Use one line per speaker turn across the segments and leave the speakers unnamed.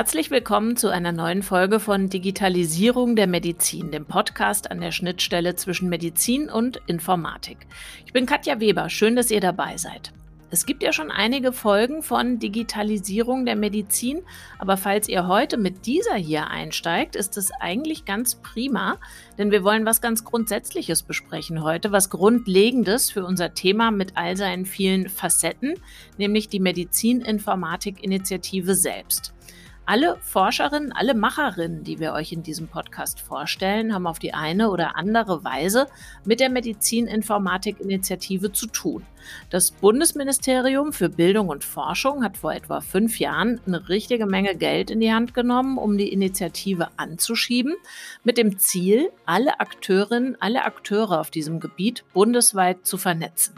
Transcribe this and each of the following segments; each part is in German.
Herzlich willkommen zu einer neuen Folge von Digitalisierung der Medizin, dem Podcast an der Schnittstelle zwischen Medizin und Informatik. Ich bin Katja Weber, schön, dass ihr dabei seid. Es gibt ja schon einige Folgen von Digitalisierung der Medizin, aber falls ihr heute mit dieser hier einsteigt, ist es eigentlich ganz prima, denn wir wollen was ganz Grundsätzliches besprechen heute, was Grundlegendes für unser Thema mit all seinen vielen Facetten, nämlich die Medizininformatik-Initiative selbst. Alle Forscherinnen, alle Macherinnen, die wir euch in diesem Podcast vorstellen, haben auf die eine oder andere Weise mit der Medizininformatik-Initiative zu tun. Das Bundesministerium für Bildung und Forschung hat vor etwa fünf Jahren eine richtige Menge Geld in die Hand genommen, um die Initiative anzuschieben, mit dem Ziel, alle Akteurinnen, alle Akteure auf diesem Gebiet bundesweit zu vernetzen.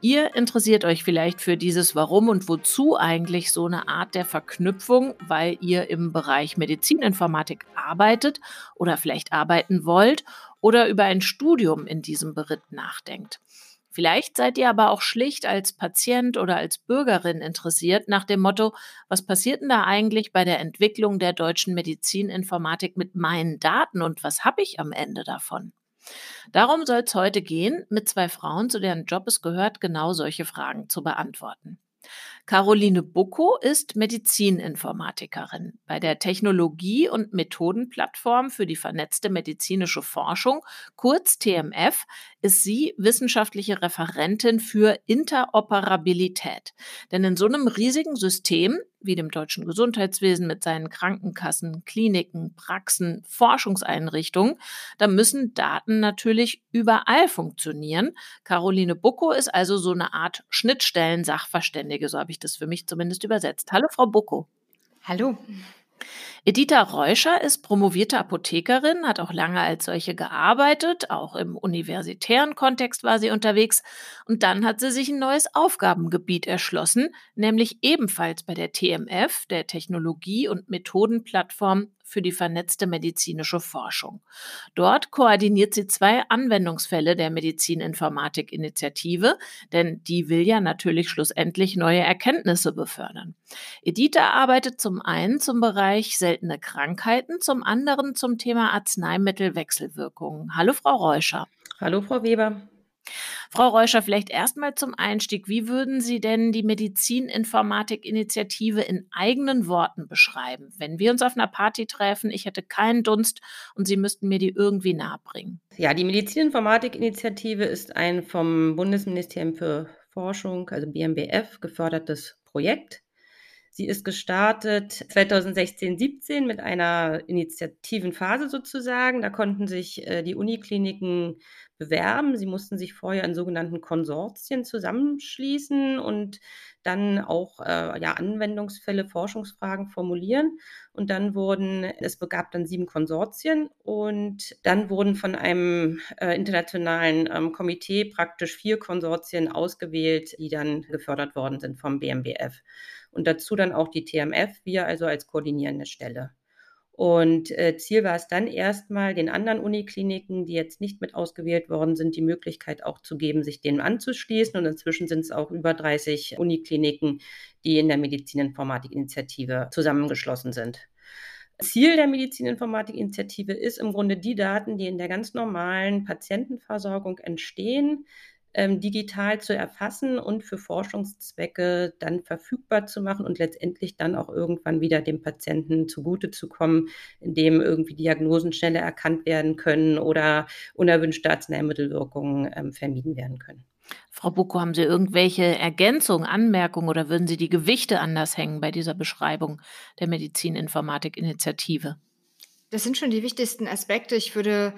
Ihr interessiert euch vielleicht für dieses Warum und wozu eigentlich so eine Art der Verknüpfung, weil ihr im Bereich Medizininformatik arbeitet oder vielleicht arbeiten wollt oder über ein Studium in diesem Beritt nachdenkt. Vielleicht seid ihr aber auch schlicht als Patient oder als Bürgerin interessiert nach dem Motto, was passiert denn da eigentlich bei der Entwicklung der deutschen Medizininformatik mit meinen Daten und was habe ich am Ende davon? Darum soll es heute gehen, mit zwei Frauen, zu deren Job es gehört, genau solche Fragen zu beantworten. Caroline Bucco ist Medizininformatikerin. Bei der Technologie- und Methodenplattform für die vernetzte medizinische Forschung, kurz TMF, ist sie wissenschaftliche Referentin für Interoperabilität. Denn in so einem riesigen System wie dem deutschen Gesundheitswesen mit seinen Krankenkassen, Kliniken, Praxen, Forschungseinrichtungen, da müssen Daten natürlich überall funktionieren. Caroline Bucco ist also so eine Art Schnittstellen-Sachverständige, so habe ich das für mich zumindest übersetzt. Hallo, Frau Bucco.
Hallo.
Editha Reuscher ist promovierte Apothekerin, hat auch lange als solche gearbeitet, auch im universitären Kontext war sie unterwegs und dann hat sie sich ein neues Aufgabengebiet erschlossen, nämlich ebenfalls bei der TMF, der Technologie- und Methodenplattform für die vernetzte medizinische Forschung. Dort koordiniert sie zwei Anwendungsfälle der Medizininformatik-Initiative, denn die will ja natürlich schlussendlich neue Erkenntnisse befördern. Editha arbeitet zum einen zum Bereich seltene Krankheiten, zum anderen zum Thema Arzneimittelwechselwirkungen. Hallo, Frau Reuscher.
Hallo, Frau Weber.
Frau Reuscher, vielleicht erstmal zum Einstieg. Wie würden Sie denn die Medizininformatik-Initiative in eigenen Worten beschreiben? Wenn wir uns auf einer Party treffen, ich hätte keinen Dunst und Sie müssten mir die irgendwie nahebringen.
Ja, die Medizininformatik-Initiative ist ein vom Bundesministerium für Forschung, also BMBF, gefördertes Projekt. Sie ist gestartet 2016-17 mit einer Initiativenphase sozusagen. Da konnten sich äh, die Unikliniken bewerben. Sie mussten sich vorher in sogenannten Konsortien zusammenschließen und dann auch äh, ja, Anwendungsfälle, Forschungsfragen formulieren. Und dann wurden, es begab dann sieben Konsortien und dann wurden von einem äh, internationalen ähm, Komitee praktisch vier Konsortien ausgewählt, die dann gefördert worden sind vom BMBF. Und dazu dann auch die TMF, wir also als koordinierende Stelle. Und äh, Ziel war es dann erstmal, den anderen Unikliniken, die jetzt nicht mit ausgewählt worden sind, die Möglichkeit auch zu geben, sich denen anzuschließen. Und inzwischen sind es auch über 30 Unikliniken, die in der Medizininformatik-Initiative zusammengeschlossen sind. Ziel der Medizininformatik-Initiative ist im Grunde die Daten, die in der ganz normalen Patientenversorgung entstehen, ähm, digital zu erfassen und für Forschungszwecke dann verfügbar zu machen und letztendlich dann auch irgendwann wieder dem Patienten zugute zu kommen, indem irgendwie Diagnosen schneller erkannt werden können oder unerwünschte Arzneimittelwirkungen ähm, vermieden werden können.
Frau Bucko, haben Sie irgendwelche Ergänzungen, Anmerkungen oder würden Sie die Gewichte anders hängen bei dieser Beschreibung der Medizininformatik-Initiative?
Das sind schon die wichtigsten Aspekte. Ich würde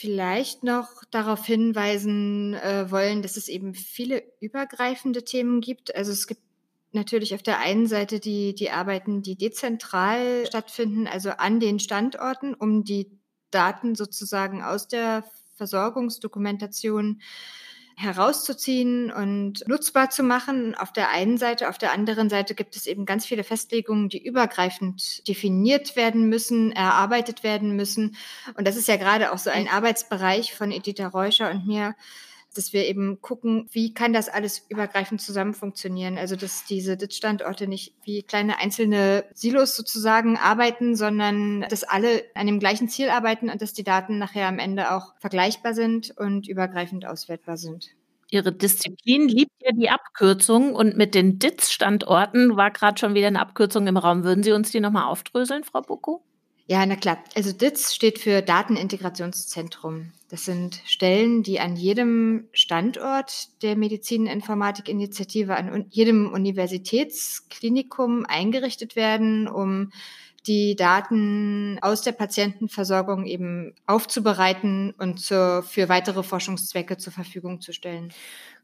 vielleicht noch darauf hinweisen äh, wollen, dass es eben viele übergreifende Themen gibt. Also es gibt natürlich auf der einen Seite die, die Arbeiten, die dezentral stattfinden, also an den Standorten, um die Daten sozusagen aus der Versorgungsdokumentation herauszuziehen und nutzbar zu machen. Auf der einen Seite, auf der anderen Seite gibt es eben ganz viele Festlegungen, die übergreifend definiert werden müssen, erarbeitet werden müssen. Und das ist ja gerade auch so ein Arbeitsbereich von Editha Reuscher und mir, dass wir eben gucken, wie kann das alles übergreifend zusammen funktionieren. Also dass diese DIT-Standorte nicht wie kleine einzelne Silos sozusagen arbeiten, sondern dass alle an dem gleichen Ziel arbeiten und dass die Daten nachher am Ende auch vergleichbar sind und übergreifend auswertbar sind.
Ihre Disziplin liebt ja die Abkürzung und mit den DITS-Standorten war gerade schon wieder eine Abkürzung im Raum. Würden Sie uns die nochmal aufdröseln, Frau Bucko?
Ja, na klar. Also DITS steht für Datenintegrationszentrum. Das sind Stellen, die an jedem Standort der Medizininformatik-Initiative, an jedem Universitätsklinikum eingerichtet werden, um die Daten aus der Patientenversorgung eben aufzubereiten und zur, für weitere Forschungszwecke zur Verfügung zu stellen.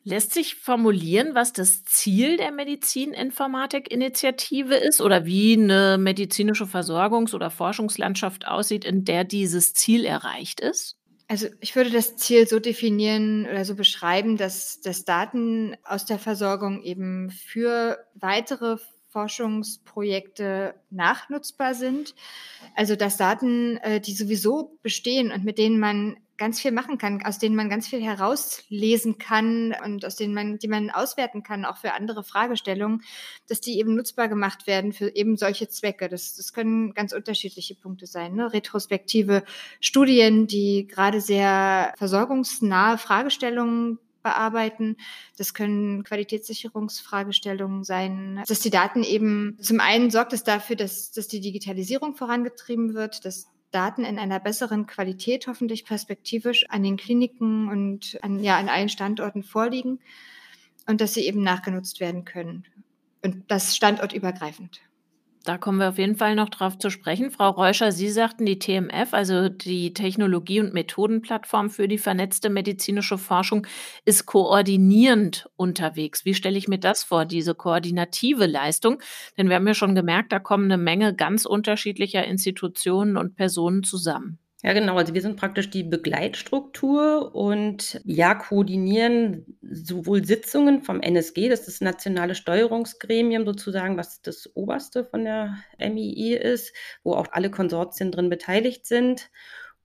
Lässt sich formulieren, was das Ziel der Medizininformatik-Initiative ist oder wie eine medizinische Versorgungs- oder Forschungslandschaft aussieht, in der dieses Ziel erreicht ist?
Also ich würde das Ziel so definieren oder so beschreiben, dass, dass Daten aus der Versorgung eben für weitere Forschungsprojekte nachnutzbar sind. Also dass Daten, äh, die sowieso bestehen und mit denen man ganz viel machen kann, aus denen man ganz viel herauslesen kann und aus denen man, die man auswerten kann, auch für andere Fragestellungen, dass die eben nutzbar gemacht werden für eben solche Zwecke. Das, das können ganz unterschiedliche Punkte sein. Ne? Retrospektive Studien, die gerade sehr versorgungsnahe Fragestellungen bearbeiten. Das können Qualitätssicherungsfragestellungen sein, dass die Daten eben zum einen sorgt es dafür, dass, dass die Digitalisierung vorangetrieben wird, dass Daten in einer besseren Qualität hoffentlich perspektivisch an den Kliniken und an, ja, an allen Standorten vorliegen und dass sie eben nachgenutzt werden können. Und das standortübergreifend.
Da kommen wir auf jeden Fall noch drauf zu sprechen. Frau Reuscher, Sie sagten, die TMF, also die Technologie- und Methodenplattform für die vernetzte medizinische Forschung, ist koordinierend unterwegs. Wie stelle ich mir das vor, diese koordinative Leistung? Denn wir haben ja schon gemerkt, da kommen eine Menge ganz unterschiedlicher Institutionen und Personen zusammen.
Ja, genau. Also wir sind praktisch die Begleitstruktur und ja, koordinieren sowohl Sitzungen vom NSG, das ist das nationale Steuerungsgremium sozusagen, was das oberste von der MII ist, wo auch alle Konsortien drin beteiligt sind.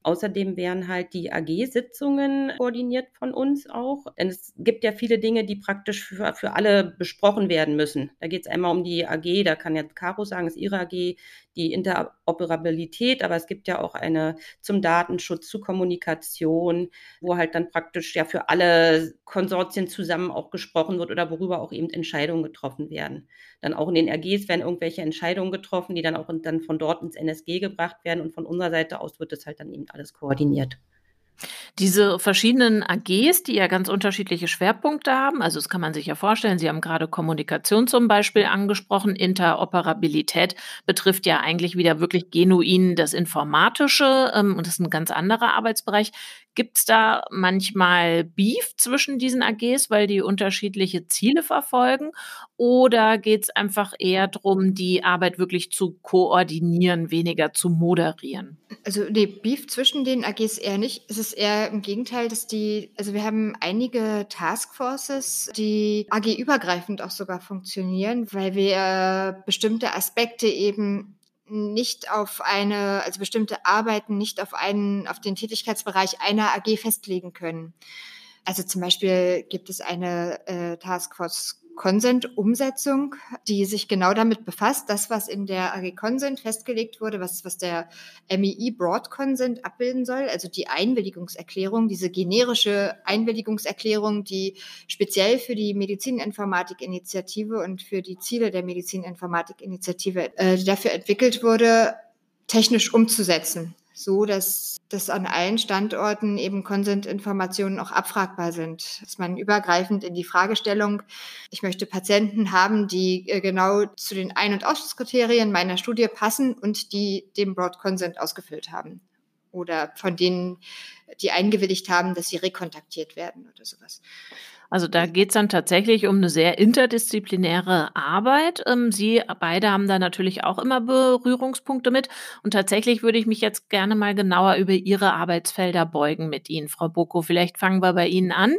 Außerdem werden halt die AG-Sitzungen koordiniert von uns auch. Denn es gibt ja viele Dinge, die praktisch für, für alle besprochen werden müssen. Da geht es einmal um die AG, da kann jetzt Caro sagen, ist ihre AG, die Interoperabilität, aber es gibt ja auch eine zum Datenschutz, zu Kommunikation, wo halt dann praktisch ja für alle Konsortien zusammen auch gesprochen wird oder worüber auch eben Entscheidungen getroffen werden. Dann auch in den RGs werden irgendwelche Entscheidungen getroffen, die dann auch dann von dort ins NSG gebracht werden und von unserer Seite aus wird das halt dann eben alles koordiniert.
Diese verschiedenen AGs, die ja ganz unterschiedliche Schwerpunkte haben, also das kann man sich ja vorstellen, Sie haben gerade Kommunikation zum Beispiel angesprochen, Interoperabilität betrifft ja eigentlich wieder wirklich genuin das Informatische ähm, und das ist ein ganz anderer Arbeitsbereich. Gibt es da manchmal Beef zwischen diesen AGs, weil die unterschiedliche Ziele verfolgen? Oder geht es einfach eher darum, die Arbeit wirklich zu koordinieren, weniger zu moderieren?
Also nee, Beef zwischen den AGs eher nicht. Es ist eher im Gegenteil, dass die, also wir haben einige Taskforces, die AG-übergreifend auch sogar funktionieren, weil wir bestimmte Aspekte eben nicht auf eine, also bestimmte Arbeiten nicht auf einen, auf den Tätigkeitsbereich einer AG festlegen können. Also zum Beispiel gibt es eine äh, Taskforce Consent-Umsetzung, die sich genau damit befasst, das, was in der AG Consent festgelegt wurde, was, was der MII Broad Consent abbilden soll, also die Einwilligungserklärung, diese generische Einwilligungserklärung, die speziell für die Medizininformatik-Initiative und für die Ziele der Medizininformatik-Initiative äh, dafür entwickelt wurde, technisch umzusetzen so, dass, dass an allen Standorten eben Konsentinformationen auch abfragbar sind. Dass man übergreifend in die Fragestellung, ich möchte Patienten haben, die äh, genau zu den Ein- und Ausschlusskriterien meiner Studie passen und die den Broad Consent ausgefüllt haben. Oder von denen, die eingewilligt haben, dass sie rekontaktiert werden oder sowas.
Also da geht es dann tatsächlich um eine sehr interdisziplinäre Arbeit. Ähm, Sie beide haben da natürlich auch immer Berührungspunkte mit. Und tatsächlich würde ich mich jetzt gerne mal genauer über Ihre Arbeitsfelder beugen mit Ihnen, Frau Boko. Vielleicht fangen wir bei Ihnen an.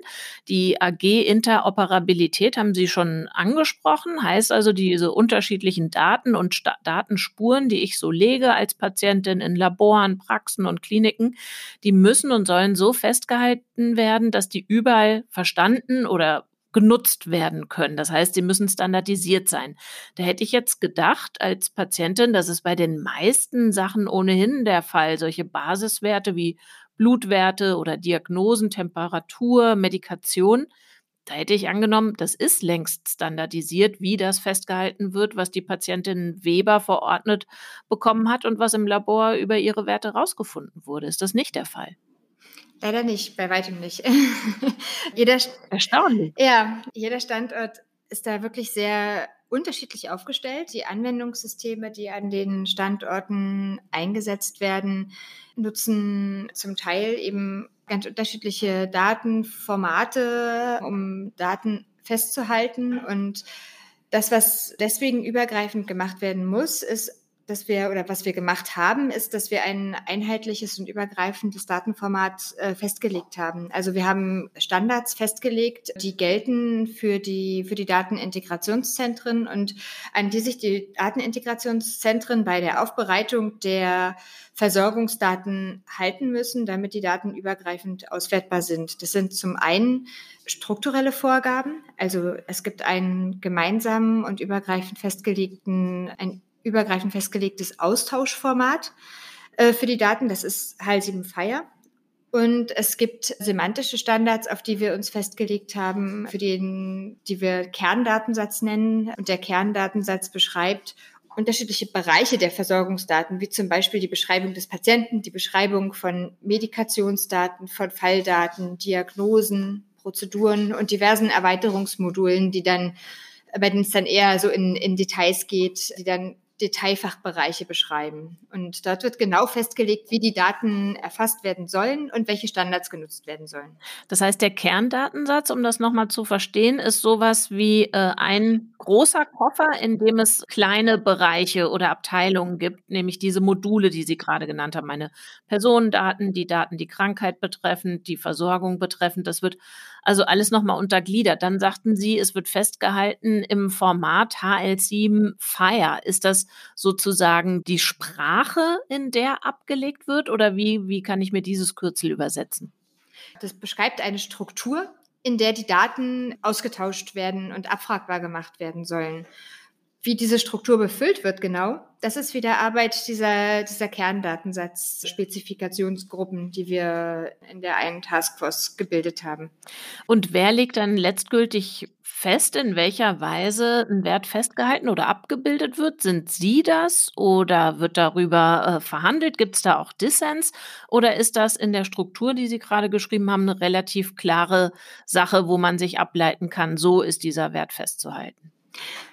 Die AG Interoperabilität haben Sie schon angesprochen. Heißt also, diese unterschiedlichen Daten und Sta Datenspuren, die ich so lege als Patientin in Laboren, Praxen und Kliniken, die müssen und sollen so festgehalten werden, dass die überall verstanden oder genutzt werden können. Das heißt, sie müssen standardisiert sein. Da hätte ich jetzt gedacht als Patientin, dass es bei den meisten Sachen ohnehin der Fall, solche Basiswerte wie Blutwerte oder Diagnosen, Temperatur, Medikation, da hätte ich angenommen, das ist längst standardisiert, wie das festgehalten wird, was die Patientin Weber verordnet bekommen hat und was im Labor über ihre Werte rausgefunden wurde. Ist das nicht der Fall?
Leider nicht, bei weitem nicht. jeder,
Erstaunlich.
Ja, jeder Standort ist da wirklich sehr unterschiedlich aufgestellt. Die Anwendungssysteme, die an den Standorten eingesetzt werden, nutzen zum Teil eben ganz unterschiedliche Datenformate, um Daten festzuhalten. Und das, was deswegen übergreifend gemacht werden muss, ist dass wir oder was wir gemacht haben, ist, dass wir ein einheitliches und übergreifendes Datenformat äh, festgelegt haben. Also wir haben Standards festgelegt, die gelten für die für die Datenintegrationszentren und an die sich die Datenintegrationszentren bei der Aufbereitung der Versorgungsdaten halten müssen, damit die Daten übergreifend auswertbar sind. Das sind zum einen strukturelle Vorgaben, also es gibt einen gemeinsamen und übergreifend festgelegten, ein übergreifend festgelegtes Austauschformat äh, für die Daten. Das ist HAL7 Fire. Und es gibt semantische Standards, auf die wir uns festgelegt haben, für den, die wir Kerndatensatz nennen. Und der Kerndatensatz beschreibt unterschiedliche Bereiche der Versorgungsdaten, wie zum Beispiel die Beschreibung des Patienten, die Beschreibung von Medikationsdaten, von Falldaten, Diagnosen, Prozeduren und diversen Erweiterungsmodulen, die dann, bei denen es dann eher so in, in Details geht, die dann Detailfachbereiche beschreiben. Und dort wird genau festgelegt, wie die Daten erfasst werden sollen und welche Standards genutzt werden sollen.
Das heißt, der Kerndatensatz, um das nochmal zu verstehen, ist sowas wie äh, ein großer Koffer, in dem es kleine Bereiche oder Abteilungen gibt, nämlich diese Module, die Sie gerade genannt haben, meine Personendaten, die Daten, die Krankheit betreffen, die Versorgung betreffen. Das wird also alles nochmal untergliedert. Dann sagten Sie, es wird festgehalten im Format HL7 Fire. Ist das sozusagen die Sprache, in der abgelegt wird? Oder wie, wie kann ich mir dieses Kürzel übersetzen?
Das beschreibt eine Struktur, in der die Daten ausgetauscht werden und abfragbar gemacht werden sollen. Wie diese Struktur befüllt wird genau, das ist wieder Arbeit dieser, dieser Kerndatensatz-Spezifikationsgruppen, die wir in der einen Taskforce gebildet haben.
Und wer legt dann letztgültig fest, in welcher Weise ein Wert festgehalten oder abgebildet wird? Sind Sie das oder wird darüber äh, verhandelt? Gibt es da auch Dissens? Oder ist das in der Struktur, die Sie gerade geschrieben haben, eine relativ klare Sache, wo man sich ableiten kann, so ist dieser Wert festzuhalten?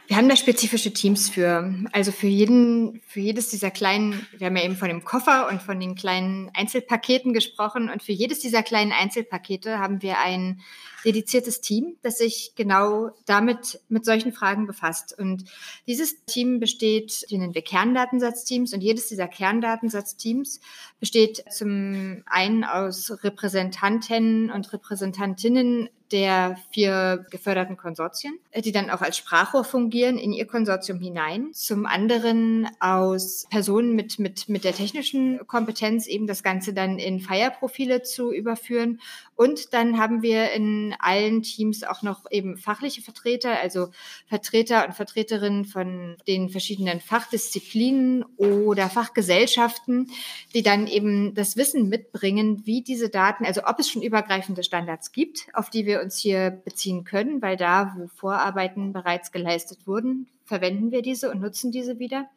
Wir haben da spezifische Teams für. Also für jeden, für jedes dieser kleinen, wir haben ja eben von dem Koffer und von den kleinen Einzelpaketen gesprochen. Und für jedes dieser kleinen Einzelpakete haben wir ein dediziertes Team, das sich genau damit mit solchen Fragen befasst. Und dieses Team besteht, die nennen wir Kerndatensatzteams, und jedes dieser Kerndatensatzteams besteht zum einen aus Repräsentanten und Repräsentantinnen der vier geförderten Konsortien, die dann auch als Sprachrohr fungieren in ihr Konsortium hinein. Zum anderen aus Personen mit, mit, mit der technischen Kompetenz, eben das Ganze dann in Feierprofile zu überführen. Und dann haben wir in allen Teams auch noch eben fachliche Vertreter, also Vertreter und Vertreterinnen von den verschiedenen Fachdisziplinen oder Fachgesellschaften, die dann eben das Wissen mitbringen, wie diese Daten, also ob es schon übergreifende Standards gibt, auf die wir uns hier beziehen können, weil da, wo Vorarbeiten bereits geleistet wurden, verwenden wir diese und nutzen diese wieder.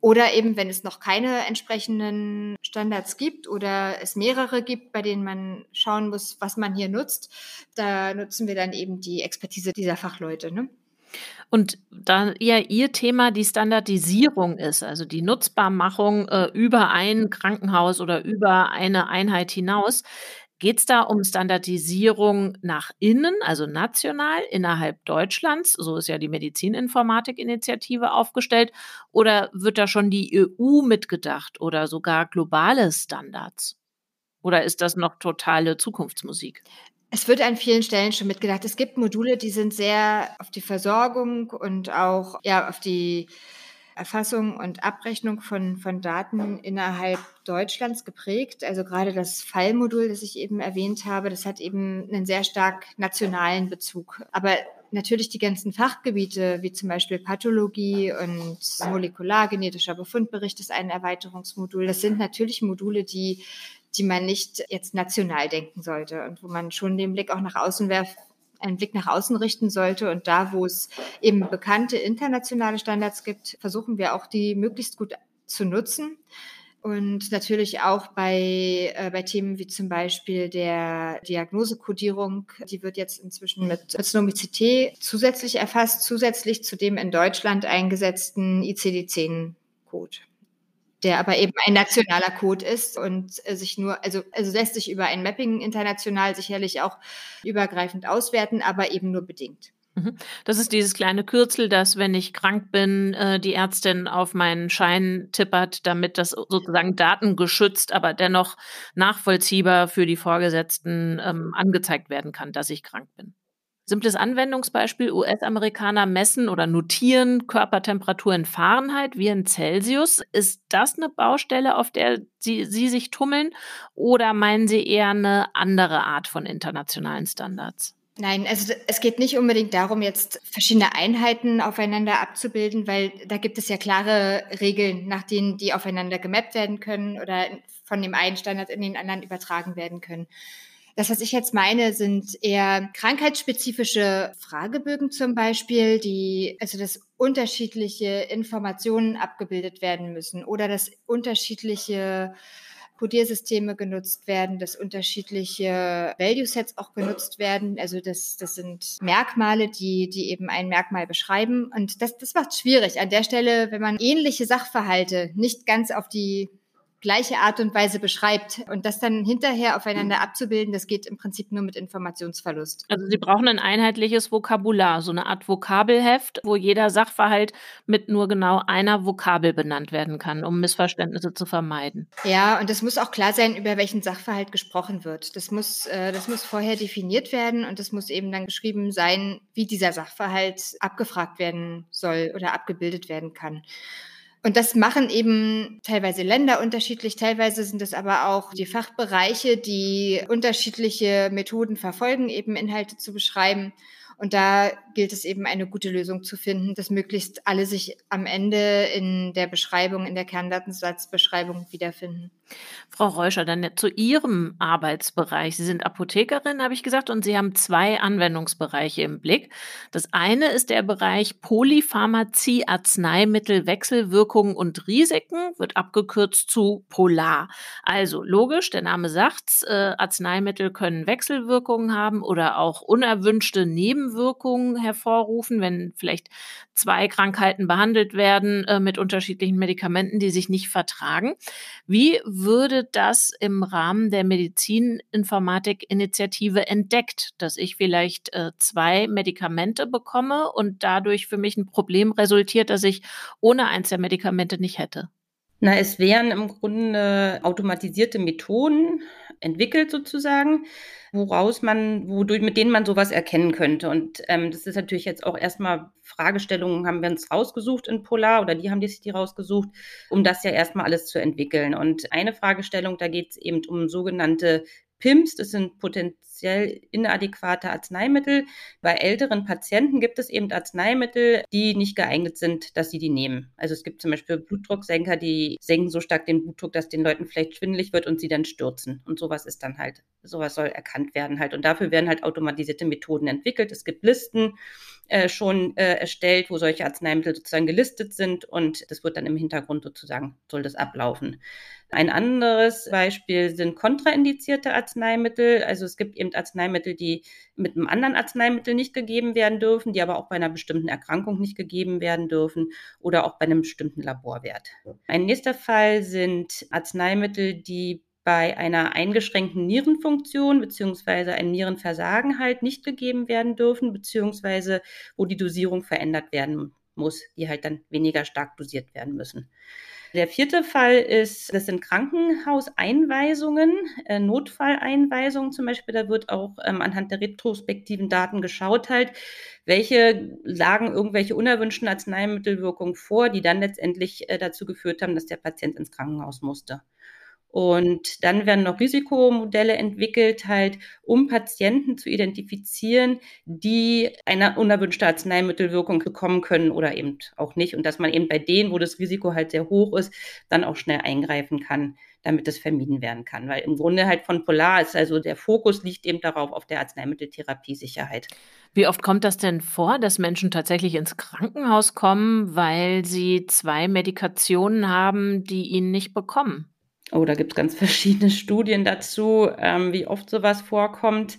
Oder eben, wenn es noch keine entsprechenden Standards gibt oder es mehrere gibt, bei denen man schauen muss, was man hier nutzt, da nutzen wir dann eben die Expertise dieser Fachleute. Ne?
Und da ja Ihr Thema die Standardisierung ist, also die Nutzbarmachung äh, über ein Krankenhaus oder über eine Einheit hinaus, Geht es da um Standardisierung nach innen, also national innerhalb Deutschlands? So ist ja die Medizininformatik-Initiative aufgestellt. Oder wird da schon die EU mitgedacht oder sogar globale Standards? Oder ist das noch totale Zukunftsmusik?
Es wird an vielen Stellen schon mitgedacht. Es gibt Module, die sind sehr auf die Versorgung und auch ja, auf die Erfassung und Abrechnung von, von Daten innerhalb Deutschlands geprägt. Also gerade das Fallmodul, das ich eben erwähnt habe, das hat eben einen sehr stark nationalen Bezug. Aber natürlich die ganzen Fachgebiete, wie zum Beispiel Pathologie und molekulargenetischer Befundbericht ist ein Erweiterungsmodul. Das sind natürlich Module, die die man nicht jetzt national denken sollte und wo man schon den Blick auch nach außen werft, einen Blick nach außen richten sollte. Und da, wo es eben bekannte internationale Standards gibt, versuchen wir auch die möglichst gut zu nutzen. Und natürlich auch bei, äh, bei Themen wie zum Beispiel der Diagnosekodierung, die wird jetzt inzwischen mit SNOMICT zusätzlich erfasst, zusätzlich zu dem in Deutschland eingesetzten ICD-10-Code der aber eben ein nationaler Code ist und äh, sich nur, also, also lässt sich über ein Mapping international sicherlich auch übergreifend auswerten, aber eben nur bedingt.
Mhm. Das ist dieses kleine Kürzel, das, wenn ich krank bin, äh, die Ärztin auf meinen Schein tippert, damit das sozusagen datengeschützt, aber dennoch nachvollziehbar für die Vorgesetzten ähm, angezeigt werden kann, dass ich krank bin. Simples Anwendungsbeispiel, US-Amerikaner messen oder notieren Körpertemperatur in Fahrenheit wie in Celsius. Ist das eine Baustelle, auf der Sie, Sie sich tummeln oder meinen Sie eher eine andere Art von internationalen Standards?
Nein, also es geht nicht unbedingt darum, jetzt verschiedene Einheiten aufeinander abzubilden, weil da gibt es ja klare Regeln, nach denen die aufeinander gemappt werden können oder von dem einen Standard in den anderen übertragen werden können. Das, was ich jetzt meine, sind eher krankheitsspezifische Fragebögen zum Beispiel, die, also dass unterschiedliche Informationen abgebildet werden müssen oder dass unterschiedliche Codiersysteme genutzt werden, dass unterschiedliche Value Sets auch genutzt werden. Also das, das sind Merkmale, die, die eben ein Merkmal beschreiben. Und das, das macht schwierig an der Stelle, wenn man ähnliche Sachverhalte nicht ganz auf die gleiche Art und Weise beschreibt. Und das dann hinterher aufeinander abzubilden, das geht im Prinzip nur mit Informationsverlust.
Also Sie brauchen ein einheitliches Vokabular, so eine Art Vokabelheft, wo jeder Sachverhalt mit nur genau einer Vokabel benannt werden kann, um Missverständnisse zu vermeiden.
Ja, und es muss auch klar sein, über welchen Sachverhalt gesprochen wird. Das muss, äh, das muss vorher definiert werden und es muss eben dann geschrieben sein, wie dieser Sachverhalt abgefragt werden soll oder abgebildet werden kann. Und das machen eben teilweise Länder unterschiedlich, teilweise sind es aber auch die Fachbereiche, die unterschiedliche Methoden verfolgen, eben Inhalte zu beschreiben. Und da gilt es eben, eine gute Lösung zu finden, dass möglichst alle sich am Ende in der Beschreibung, in der Kerndatensatzbeschreibung wiederfinden.
Frau Reuscher, dann zu Ihrem Arbeitsbereich. Sie sind Apothekerin, habe ich gesagt, und Sie haben zwei Anwendungsbereiche im Blick. Das eine ist der Bereich Polypharmazie, Arzneimittel, Wechselwirkungen und Risiken, wird abgekürzt zu Polar. Also logisch, der Name sagt's, äh, Arzneimittel können Wechselwirkungen haben oder auch unerwünschte Nebenwirkungen hervorrufen, wenn vielleicht zwei Krankheiten behandelt werden äh, mit unterschiedlichen Medikamenten, die sich nicht vertragen. Wie würde das im Rahmen der Medizininformatik-Initiative entdeckt, dass ich vielleicht äh, zwei Medikamente bekomme und dadurch für mich ein Problem resultiert, das ich ohne eins der Medikamente nicht hätte?
Na, es wären im Grunde automatisierte Methoden entwickelt sozusagen, woraus man, wodurch, mit denen man sowas erkennen könnte. Und ähm, das ist natürlich jetzt auch erstmal Fragestellungen haben wir uns rausgesucht in Polar oder die haben die sich die rausgesucht, um das ja erstmal alles zu entwickeln. Und eine Fragestellung, da geht es eben um sogenannte PIMS, das sind potenziell inadäquate Arzneimittel. Bei älteren Patienten gibt es eben Arzneimittel, die nicht geeignet sind, dass sie die nehmen. Also es gibt zum Beispiel Blutdrucksenker, die senken so stark den Blutdruck, dass den Leuten vielleicht schwindelig wird und sie dann stürzen. Und sowas ist dann halt, sowas soll erkannt werden halt. Und dafür werden halt automatisierte Methoden entwickelt. Es gibt Listen äh, schon äh, erstellt, wo solche Arzneimittel sozusagen gelistet sind und das wird dann im Hintergrund sozusagen, soll das ablaufen. Ein anderes Beispiel sind kontraindizierte Arzneimittel. Also es gibt eben Arzneimittel, die mit einem anderen Arzneimittel nicht gegeben werden dürfen, die aber auch bei einer bestimmten Erkrankung nicht gegeben werden dürfen oder auch bei einem bestimmten Laborwert. Ein nächster Fall sind Arzneimittel, die bei einer eingeschränkten Nierenfunktion beziehungsweise ein Nierenversagen halt nicht gegeben werden dürfen, beziehungsweise wo die Dosierung verändert werden muss, die halt dann weniger stark dosiert werden müssen. Der vierte Fall ist, das sind Krankenhauseinweisungen, äh, Notfalleinweisungen zum Beispiel. Da wird auch ähm, anhand der retrospektiven Daten geschaut halt, welche lagen irgendwelche unerwünschten Arzneimittelwirkungen vor, die dann letztendlich äh, dazu geführt haben, dass der Patient ins Krankenhaus musste. Und dann werden noch Risikomodelle entwickelt, halt, um Patienten zu identifizieren, die eine unerwünschte Arzneimittelwirkung bekommen können oder eben auch nicht. Und dass man eben bei denen, wo das Risiko halt sehr hoch ist, dann auch schnell eingreifen kann, damit das vermieden werden kann. Weil im Grunde halt von Polar ist also der Fokus liegt eben darauf auf der Arzneimitteltherapiesicherheit.
Wie oft kommt das denn vor, dass Menschen tatsächlich ins Krankenhaus kommen, weil sie zwei Medikationen haben, die ihnen nicht bekommen?
Oh, da gibt es ganz verschiedene Studien dazu, ähm, wie oft sowas vorkommt.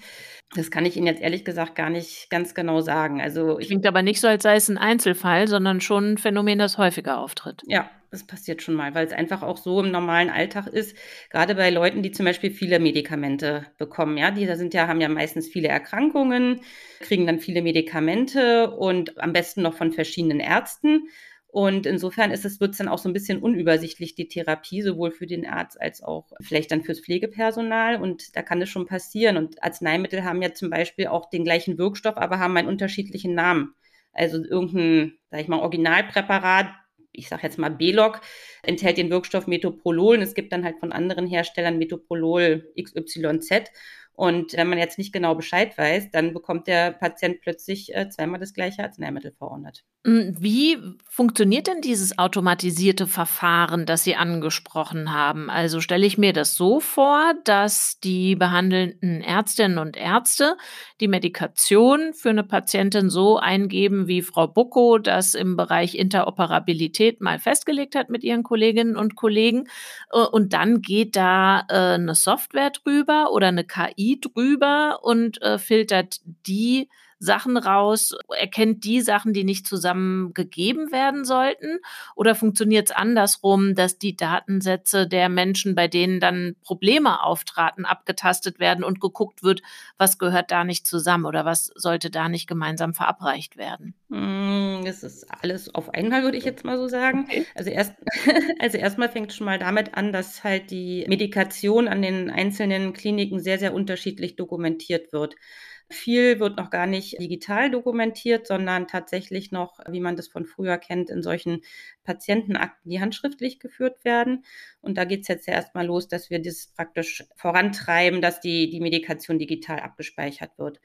Das kann ich Ihnen jetzt ehrlich gesagt gar nicht ganz genau sagen. Also
Klingt aber nicht so, als sei es ein Einzelfall, sondern schon ein Phänomen, das häufiger auftritt.
Ja, das passiert schon mal, weil es einfach auch so im normalen Alltag ist, gerade bei Leuten, die zum Beispiel viele Medikamente bekommen. Ja, die da sind ja, haben ja meistens viele Erkrankungen, kriegen dann viele Medikamente und am besten noch von verschiedenen Ärzten. Und insofern ist es, wird es dann auch so ein bisschen unübersichtlich, die Therapie, sowohl für den Arzt als auch vielleicht dann fürs Pflegepersonal. Und da kann es schon passieren. Und Arzneimittel haben ja zum Beispiel auch den gleichen Wirkstoff, aber haben einen unterschiedlichen Namen. Also irgendein, sag ich mal, Originalpräparat, ich sage jetzt mal B-Log, enthält den Wirkstoff Metoprolol und es gibt dann halt von anderen Herstellern Metoprolol XYZ. Und wenn man jetzt nicht genau Bescheid weiß, dann bekommt der Patient plötzlich äh, zweimal das gleiche Arzneimittel verordnet.
Hm, wie funktioniert denn dieses automatisierte Verfahren, das Sie angesprochen haben? Also stelle ich mir das so vor, dass die behandelnden Ärztinnen und Ärzte die Medikation für eine Patientin so eingeben, wie Frau Bucko das im Bereich Interoperabilität mal festgelegt hat mit ihren Kolleginnen und Kollegen. Äh, und dann geht da äh, eine Software drüber oder eine KI drüber und äh, filtert die Sachen raus, erkennt die Sachen, die nicht zusammengegeben werden sollten? Oder funktioniert es andersrum, dass die Datensätze der Menschen, bei denen dann Probleme auftraten, abgetastet werden und geguckt wird, was gehört da nicht zusammen oder was sollte da nicht gemeinsam verabreicht werden?
Hm, es ist alles auf einmal, würde ich jetzt mal so sagen. Also erst, also erstmal fängt schon mal damit an, dass halt die Medikation an den einzelnen Kliniken sehr, sehr unterschiedlich dokumentiert wird. Viel wird noch gar nicht digital dokumentiert, sondern tatsächlich noch, wie man das von früher kennt, in solchen Patientenakten, die handschriftlich geführt werden. Und da geht es jetzt erstmal los, dass wir das praktisch vorantreiben, dass die, die Medikation digital abgespeichert wird.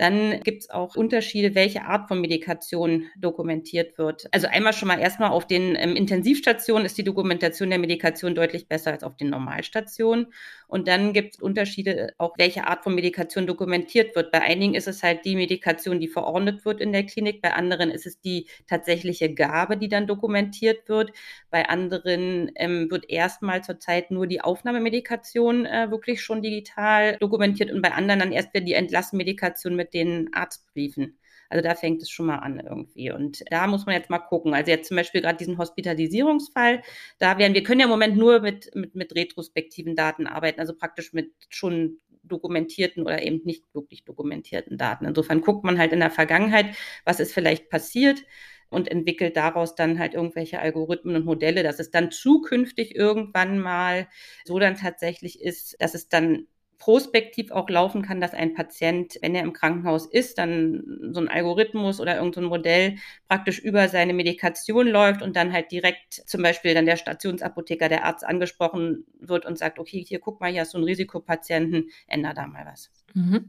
Dann gibt es auch Unterschiede, welche Art von Medikation dokumentiert wird. Also einmal schon mal erstmal auf den ähm, Intensivstationen ist die Dokumentation der Medikation deutlich besser als auf den Normalstationen. Und dann gibt es Unterschiede, auch welche Art von Medikation dokumentiert wird. Bei einigen ist es halt die Medikation, die verordnet wird in der Klinik. Bei anderen ist es die tatsächliche Gabe, die dann dokumentiert wird. Bei anderen ähm, wird erstmal zurzeit nur die Aufnahmemedikation äh, wirklich schon digital dokumentiert und bei anderen dann erst wieder die Entlassenmedikation mit den Arztbriefen. Also da fängt es schon mal an irgendwie. Und da muss man jetzt mal gucken. Also jetzt zum Beispiel gerade diesen Hospitalisierungsfall, da werden, wir können ja im Moment nur mit, mit, mit retrospektiven Daten arbeiten, also praktisch mit schon dokumentierten oder eben nicht wirklich dokumentierten Daten. Insofern guckt man halt in der Vergangenheit, was ist vielleicht passiert und entwickelt daraus dann halt irgendwelche Algorithmen und Modelle, dass es dann zukünftig irgendwann mal so dann tatsächlich ist, dass es dann prospektiv auch laufen kann, dass ein Patient, wenn er im Krankenhaus ist, dann so ein Algorithmus oder irgendein so Modell praktisch über seine Medikation läuft und dann halt direkt zum Beispiel dann der Stationsapotheker, der Arzt angesprochen wird und sagt, okay, hier guck mal, hier hast du einen Risikopatienten, änder da mal was.
Mhm.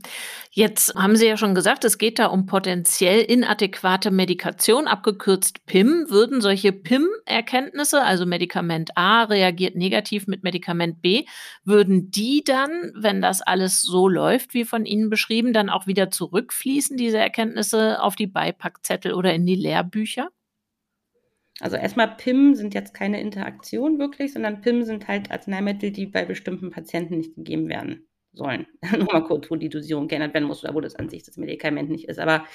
Jetzt haben Sie ja schon gesagt, es geht da um potenziell inadäquate Medikation, abgekürzt PIM. Würden solche PIM-Erkenntnisse, also Medikament A reagiert negativ mit Medikament B, würden die dann, wenn das alles so läuft, wie von Ihnen beschrieben, dann auch wieder zurückfließen, diese Erkenntnisse auf die Beipackzettel oder in die Lehrbücher?
Also erstmal PIM sind jetzt keine Interaktion wirklich, sondern PIM sind halt Arzneimittel, die bei bestimmten Patienten nicht gegeben werden sollen. Nur mal kurz, wo die Dosierung geändert werden muss wo das an sich das Medikament nicht ist. Aber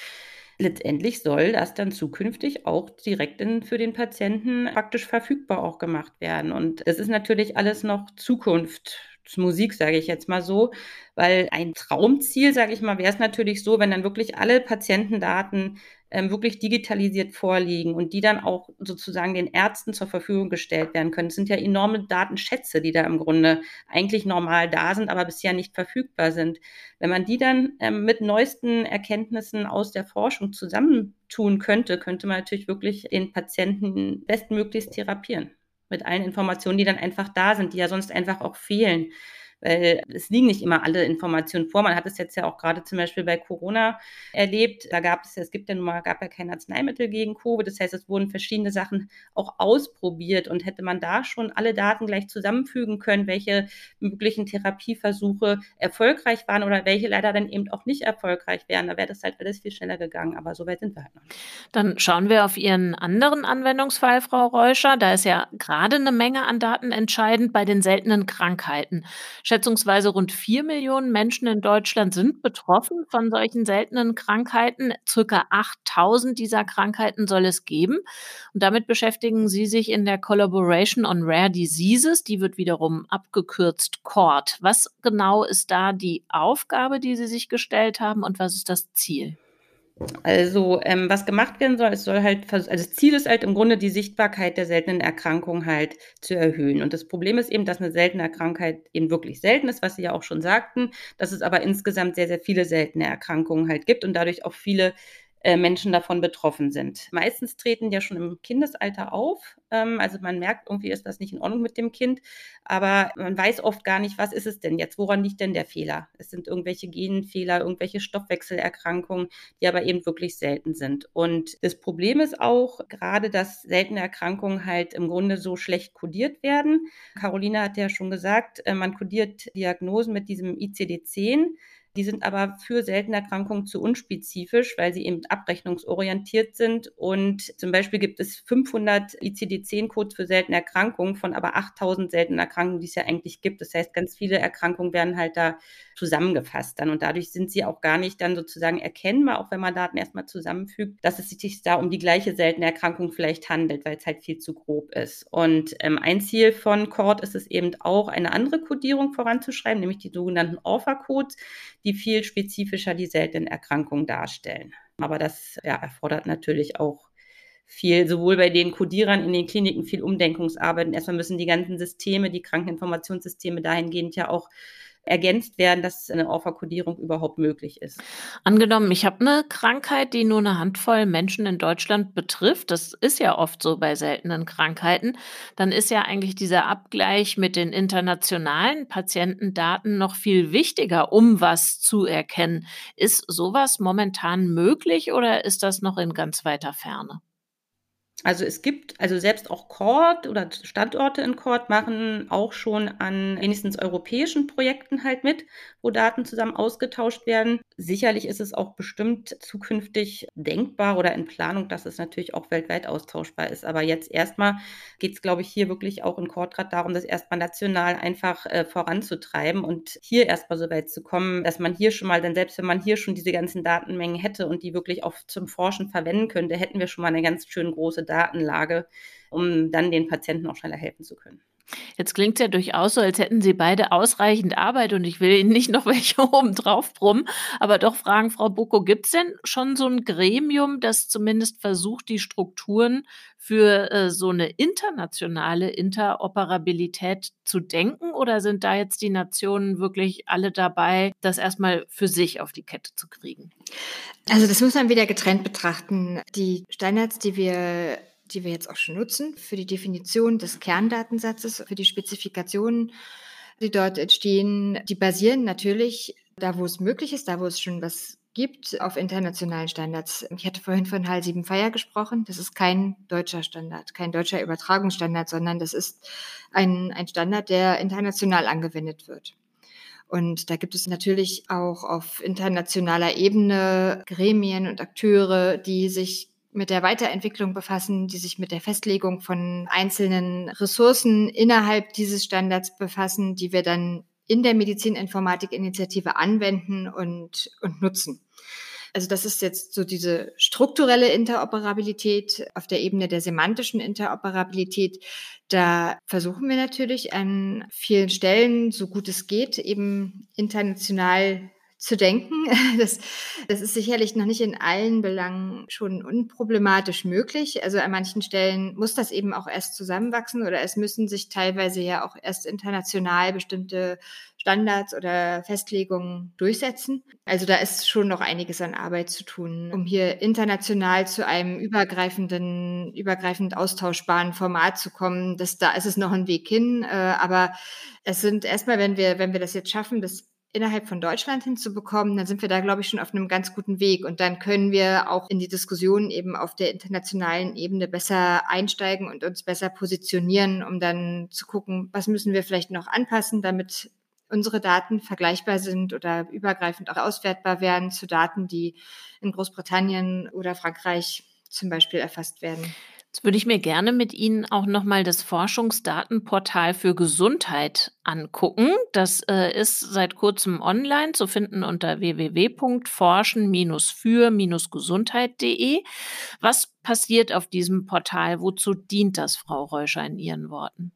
letztendlich soll das dann zukünftig auch direkt in, für den Patienten praktisch verfügbar auch gemacht werden. Und das ist natürlich alles noch Zukunftsmusik, sage ich jetzt mal so, weil ein Traumziel, sage ich mal, wäre es natürlich so, wenn dann wirklich alle Patientendaten ähm, wirklich digitalisiert vorliegen und die dann auch sozusagen den Ärzten zur Verfügung gestellt werden können. Es sind ja enorme Datenschätze, die da im Grunde eigentlich normal da sind, aber bisher nicht verfügbar sind. Wenn man die dann ähm, mit neuesten Erkenntnissen aus der Forschung zusammentun könnte, könnte man natürlich wirklich den Patienten bestmöglichst therapieren. Mit allen Informationen, die dann einfach da sind, die ja sonst einfach auch fehlen weil es liegen nicht immer alle Informationen vor. Man hat es jetzt ja auch gerade zum Beispiel bei Corona erlebt. Da gab es es gibt ja nun mal, gab ja kein Arzneimittel gegen Covid. Das heißt, es wurden verschiedene Sachen auch ausprobiert und hätte man da schon alle Daten gleich zusammenfügen können, welche möglichen Therapieversuche erfolgreich waren oder welche leider dann eben auch nicht erfolgreich wären. Da wäre das halt alles viel schneller gegangen. Aber so weit sind wir halt noch nicht.
Dann schauen wir auf Ihren anderen Anwendungsfall, Frau Reuscher. Da ist ja gerade eine Menge an Daten entscheidend bei den seltenen Krankheiten. Schätzungsweise rund vier Millionen Menschen in Deutschland sind betroffen von solchen seltenen Krankheiten. Circa 8000 dieser Krankheiten soll es geben. Und damit beschäftigen Sie sich in der Collaboration on Rare Diseases. Die wird wiederum abgekürzt CORD. Was genau ist da die Aufgabe, die Sie sich gestellt haben und was ist das Ziel?
Also, ähm, was gemacht werden soll, es soll halt, also das Ziel ist halt im Grunde die Sichtbarkeit der seltenen Erkrankung halt zu erhöhen. Und das Problem ist eben, dass eine seltene Krankheit eben wirklich selten ist, was Sie ja auch schon sagten, dass es aber insgesamt sehr, sehr viele seltene Erkrankungen halt gibt und dadurch auch viele Menschen davon betroffen sind. Meistens treten ja schon im Kindesalter auf. Ähm, also man merkt, irgendwie ist das nicht in Ordnung mit dem Kind, aber man weiß oft gar nicht, was ist es denn jetzt? Woran liegt denn der Fehler? Es sind irgendwelche Genfehler, irgendwelche Stoffwechselerkrankungen, die aber eben wirklich selten sind. Und das Problem ist auch gerade, dass seltene Erkrankungen halt im Grunde so schlecht kodiert werden. Caroline hat ja schon gesagt, äh, man kodiert Diagnosen mit diesem ICD-10. Die sind aber für seltene Erkrankungen zu unspezifisch, weil sie eben abrechnungsorientiert sind. Und zum Beispiel gibt es 500 ICD-10-Codes für seltene Erkrankungen von aber 8000 seltenen Erkrankungen, die es ja eigentlich gibt. Das heißt, ganz viele Erkrankungen werden halt da zusammengefasst dann. Und dadurch sind sie auch gar nicht dann sozusagen erkennbar, auch wenn man Daten erstmal zusammenfügt, dass es sich da um die gleiche seltene Erkrankung vielleicht handelt, weil es halt viel zu grob ist. Und ähm, ein Ziel von CORD ist es eben auch, eine andere Codierung voranzuschreiben, nämlich die sogenannten Orpha-Codes, die viel spezifischer die seltenen Erkrankungen darstellen. Aber das ja, erfordert natürlich auch viel, sowohl bei den Codierern in den Kliniken viel Umdenkungsarbeit. Erstmal müssen die ganzen Systeme, die Krankeninformationssysteme dahingehend ja auch ergänzt werden, dass eine Orpha-Kodierung überhaupt möglich ist.
Angenommen, ich habe eine Krankheit, die nur eine Handvoll Menschen in Deutschland betrifft, das ist ja oft so bei seltenen Krankheiten, dann ist ja eigentlich dieser Abgleich mit den internationalen Patientendaten noch viel wichtiger, um was zu erkennen. Ist sowas momentan möglich oder ist das noch in ganz weiter Ferne?
Also es gibt, also selbst auch Cord oder Standorte in Cord machen auch schon an wenigstens europäischen Projekten halt mit, wo Daten zusammen ausgetauscht werden. Sicherlich ist es auch bestimmt zukünftig denkbar oder in Planung, dass es natürlich auch weltweit austauschbar ist. Aber jetzt erstmal geht es, glaube ich, hier wirklich auch in Cord gerade darum, das erstmal national einfach äh, voranzutreiben und hier erstmal so weit zu kommen, dass man hier schon mal, denn selbst wenn man hier schon diese ganzen Datenmengen hätte und die wirklich auch zum Forschen verwenden könnte, hätten wir schon mal eine ganz schön große Datenlage, um dann den Patienten auch schneller helfen zu können.
Jetzt klingt es ja durchaus so, als hätten Sie beide ausreichend Arbeit und ich will Ihnen nicht noch welche oben drauf brummen, aber doch fragen, Frau Boko, gibt es denn schon so ein Gremium, das zumindest versucht, die Strukturen für äh, so eine internationale Interoperabilität zu denken oder sind da jetzt die Nationen wirklich alle dabei, das erstmal für sich auf die Kette zu kriegen?
Also das muss man wieder getrennt betrachten. Die Standards, die wir die wir jetzt auch schon nutzen, für die Definition des Kerndatensatzes, für die Spezifikationen, die dort entstehen, die basieren natürlich da, wo es möglich ist, da, wo es schon was gibt, auf internationalen Standards. Ich hatte vorhin von HAL 7 Fire gesprochen. Das ist kein deutscher Standard, kein deutscher Übertragungsstandard, sondern das ist ein, ein Standard, der international angewendet wird. Und da gibt es natürlich auch auf internationaler Ebene Gremien und Akteure, die sich mit der Weiterentwicklung befassen, die sich mit der Festlegung von einzelnen Ressourcen innerhalb dieses Standards befassen, die wir dann in der Medizininformatik-Initiative anwenden und, und nutzen. Also das ist jetzt so diese strukturelle Interoperabilität auf der Ebene der semantischen Interoperabilität. Da versuchen wir natürlich an vielen Stellen, so gut es geht, eben international zu denken. Das, das ist sicherlich noch nicht in allen Belangen schon unproblematisch möglich. Also an manchen Stellen muss das eben auch erst zusammenwachsen oder es müssen sich teilweise ja auch erst international bestimmte Standards oder Festlegungen durchsetzen. Also da ist schon noch einiges an Arbeit zu tun, um hier international zu einem übergreifenden, übergreifend austauschbaren Format zu kommen. Das, da ist es noch ein Weg hin. Äh, aber es sind erstmal, wenn wir, wenn wir das jetzt schaffen, das innerhalb von Deutschland hinzubekommen, dann sind wir da, glaube ich, schon auf einem ganz guten Weg. Und dann können wir auch in die Diskussion eben auf der internationalen Ebene besser einsteigen und uns besser positionieren, um dann zu gucken, was müssen wir vielleicht noch anpassen, damit unsere Daten vergleichbar sind oder übergreifend auch auswertbar werden zu Daten, die in Großbritannien oder Frankreich zum Beispiel erfasst werden.
Jetzt würde ich mir gerne mit Ihnen auch nochmal das Forschungsdatenportal für Gesundheit angucken. Das äh, ist seit kurzem online zu finden unter www.forschen-für-gesundheit.de. Was passiert auf diesem Portal? Wozu dient das, Frau Reuscher, in Ihren Worten?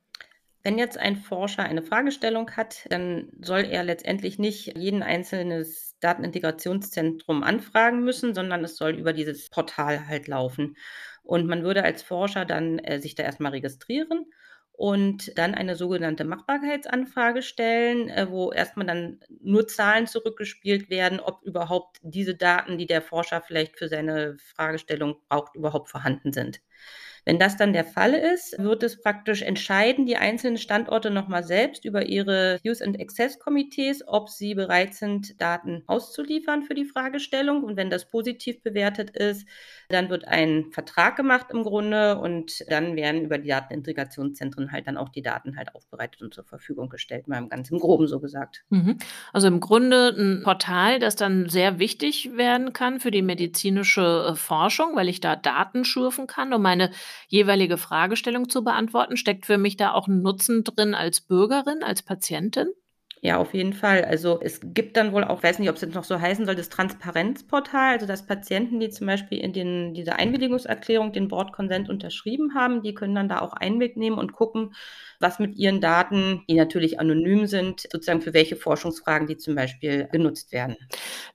Wenn jetzt ein Forscher eine Fragestellung hat, dann soll er letztendlich nicht jeden einzelnes Datenintegrationszentrum anfragen müssen, sondern es soll über dieses Portal halt laufen. Und man würde als Forscher dann äh, sich da erstmal registrieren und dann eine sogenannte Machbarkeitsanfrage stellen, äh, wo erstmal dann nur Zahlen zurückgespielt werden, ob überhaupt diese Daten, die der Forscher vielleicht für seine Fragestellung braucht, überhaupt vorhanden sind. Wenn das dann der Fall ist, wird es praktisch entscheiden, die einzelnen Standorte nochmal selbst über ihre Use and Access Komitees, ob sie bereit sind, Daten auszuliefern für die Fragestellung. Und wenn das positiv bewertet ist, dann wird ein Vertrag gemacht im Grunde und dann werden über die Datenintegrationszentren halt dann auch die Daten halt aufbereitet und zur Verfügung gestellt, mal im ganz im Groben so gesagt.
Mhm. Also im Grunde ein Portal, das dann sehr wichtig werden kann für die medizinische äh, Forschung, weil ich da Daten schürfen kann, um meine jeweilige Fragestellung zu beantworten. Steckt für mich da auch ein Nutzen drin als Bürgerin, als Patientin?
Ja, auf jeden Fall. Also es gibt dann wohl auch, weiß nicht, ob es jetzt noch so heißen soll, das Transparenzportal, also dass Patienten, die zum Beispiel in den, dieser Einwilligungserklärung den Board Consent unterschrieben haben, die können dann da auch Einblick nehmen und gucken, was mit ihren Daten, die natürlich anonym sind, sozusagen für welche Forschungsfragen die zum Beispiel genutzt werden.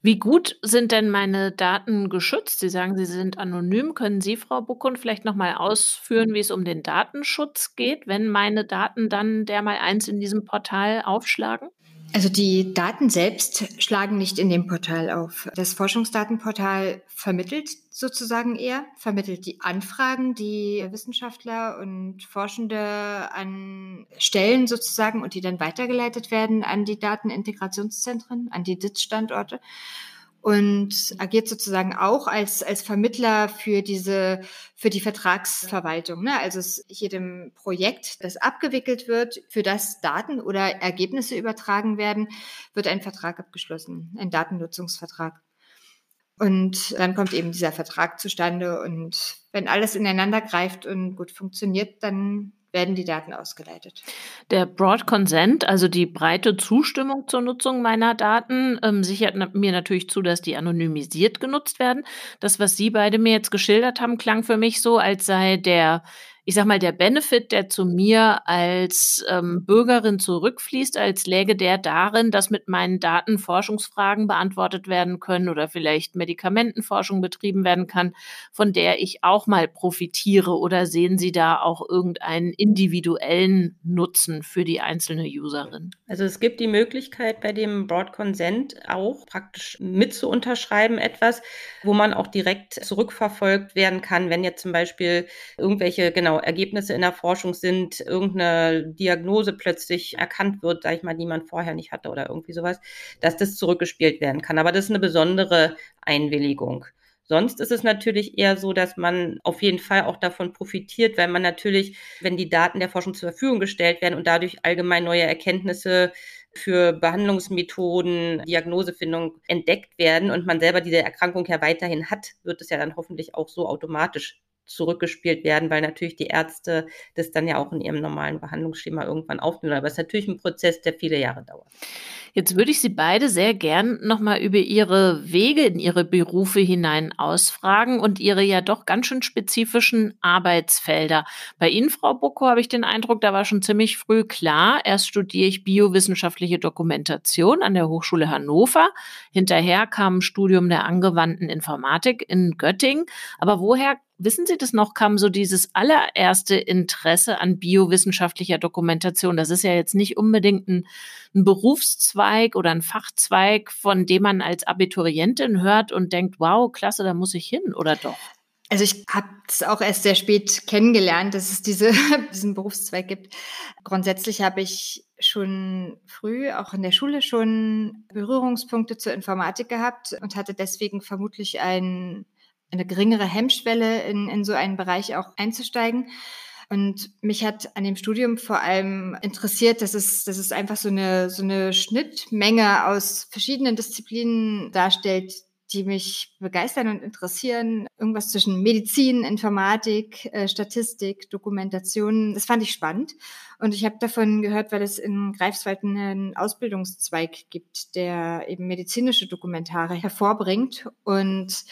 Wie gut sind denn meine Daten geschützt? Sie sagen, sie sind anonym. Können Sie, Frau Buckund, vielleicht nochmal ausführen, wie es um den Datenschutz geht, wenn meine Daten dann dermal eins in diesem Portal aufschlagen?
Also die Daten selbst schlagen nicht in dem Portal auf. Das Forschungsdatenportal vermittelt sozusagen eher, vermittelt die Anfragen, die Wissenschaftler und Forschende an Stellen sozusagen und die dann weitergeleitet werden an die Datenintegrationszentren, an die DITS-Standorte und agiert sozusagen auch als, als Vermittler für diese, für die Vertragsverwaltung. Ne? Also es, jedem Projekt, das abgewickelt wird, für das Daten oder Ergebnisse übertragen werden, wird ein Vertrag abgeschlossen, ein Datennutzungsvertrag. Und dann kommt eben dieser Vertrag zustande und wenn alles ineinander greift und gut funktioniert, dann werden die Daten ausgeleitet.
Der Broad Consent, also die breite Zustimmung zur Nutzung meiner Daten, ähm, sichert mir natürlich zu, dass die anonymisiert genutzt werden. Das, was Sie beide mir jetzt geschildert haben, klang für mich so, als sei der ich sag mal, der Benefit, der zu mir als ähm, Bürgerin zurückfließt, als läge der darin, dass mit meinen Daten Forschungsfragen beantwortet werden können oder vielleicht Medikamentenforschung betrieben werden kann, von der ich auch mal profitiere? Oder sehen Sie da auch irgendeinen individuellen Nutzen für die einzelne Userin?
Also es gibt die Möglichkeit bei dem Broad Consent auch praktisch mit zu unterschreiben etwas, wo man auch direkt zurückverfolgt werden kann, wenn jetzt zum Beispiel irgendwelche genau genau Ergebnisse in der Forschung sind, irgendeine Diagnose plötzlich erkannt wird, sag ich mal, die man vorher nicht hatte oder irgendwie sowas, dass das zurückgespielt werden kann. Aber das ist eine besondere Einwilligung. Sonst ist es natürlich eher so, dass man auf jeden Fall auch davon profitiert, weil man natürlich, wenn die Daten der Forschung zur Verfügung gestellt werden und dadurch allgemein neue Erkenntnisse für Behandlungsmethoden, Diagnosefindung entdeckt werden und man selber diese Erkrankung ja weiterhin hat, wird es ja dann hoffentlich auch so automatisch zurückgespielt werden, weil natürlich die Ärzte das dann ja auch in ihrem normalen Behandlungsschema irgendwann aufnehmen. Aber es ist natürlich ein Prozess, der viele Jahre dauert.
Jetzt würde ich Sie beide sehr gern nochmal über Ihre Wege in Ihre Berufe hinein ausfragen und Ihre ja doch ganz schön spezifischen Arbeitsfelder. Bei Ihnen, Frau Bocco, habe ich den Eindruck, da war schon ziemlich früh klar, erst studiere ich biowissenschaftliche Dokumentation an der Hochschule Hannover. Hinterher kam ein Studium der angewandten Informatik in Göttingen. Aber woher Wissen Sie das noch, kam so dieses allererste Interesse an biowissenschaftlicher Dokumentation? Das ist ja jetzt nicht unbedingt ein, ein, Berufszweig oder ein Fachzweig, von dem man als Abiturientin hört und denkt, wow, klasse, da muss ich hin, oder doch?
Also ich habe es auch erst sehr spät kennengelernt, dass es diese, diesen Berufszweig gibt. Grundsätzlich habe ich schon früh, auch in der Schule schon Berührungspunkte zur Informatik gehabt und hatte deswegen vermutlich ein eine geringere Hemmschwelle in, in so einen Bereich auch einzusteigen. Und mich hat an dem Studium vor allem interessiert, dass es, dass es einfach so eine, so eine Schnittmenge aus verschiedenen Disziplinen darstellt, die mich begeistern und interessieren. Irgendwas zwischen Medizin, Informatik, äh, Statistik, Dokumentation. Das fand ich spannend. Und ich habe davon gehört, weil es in Greifswald einen Ausbildungszweig gibt, der eben medizinische Dokumentare hervorbringt. Und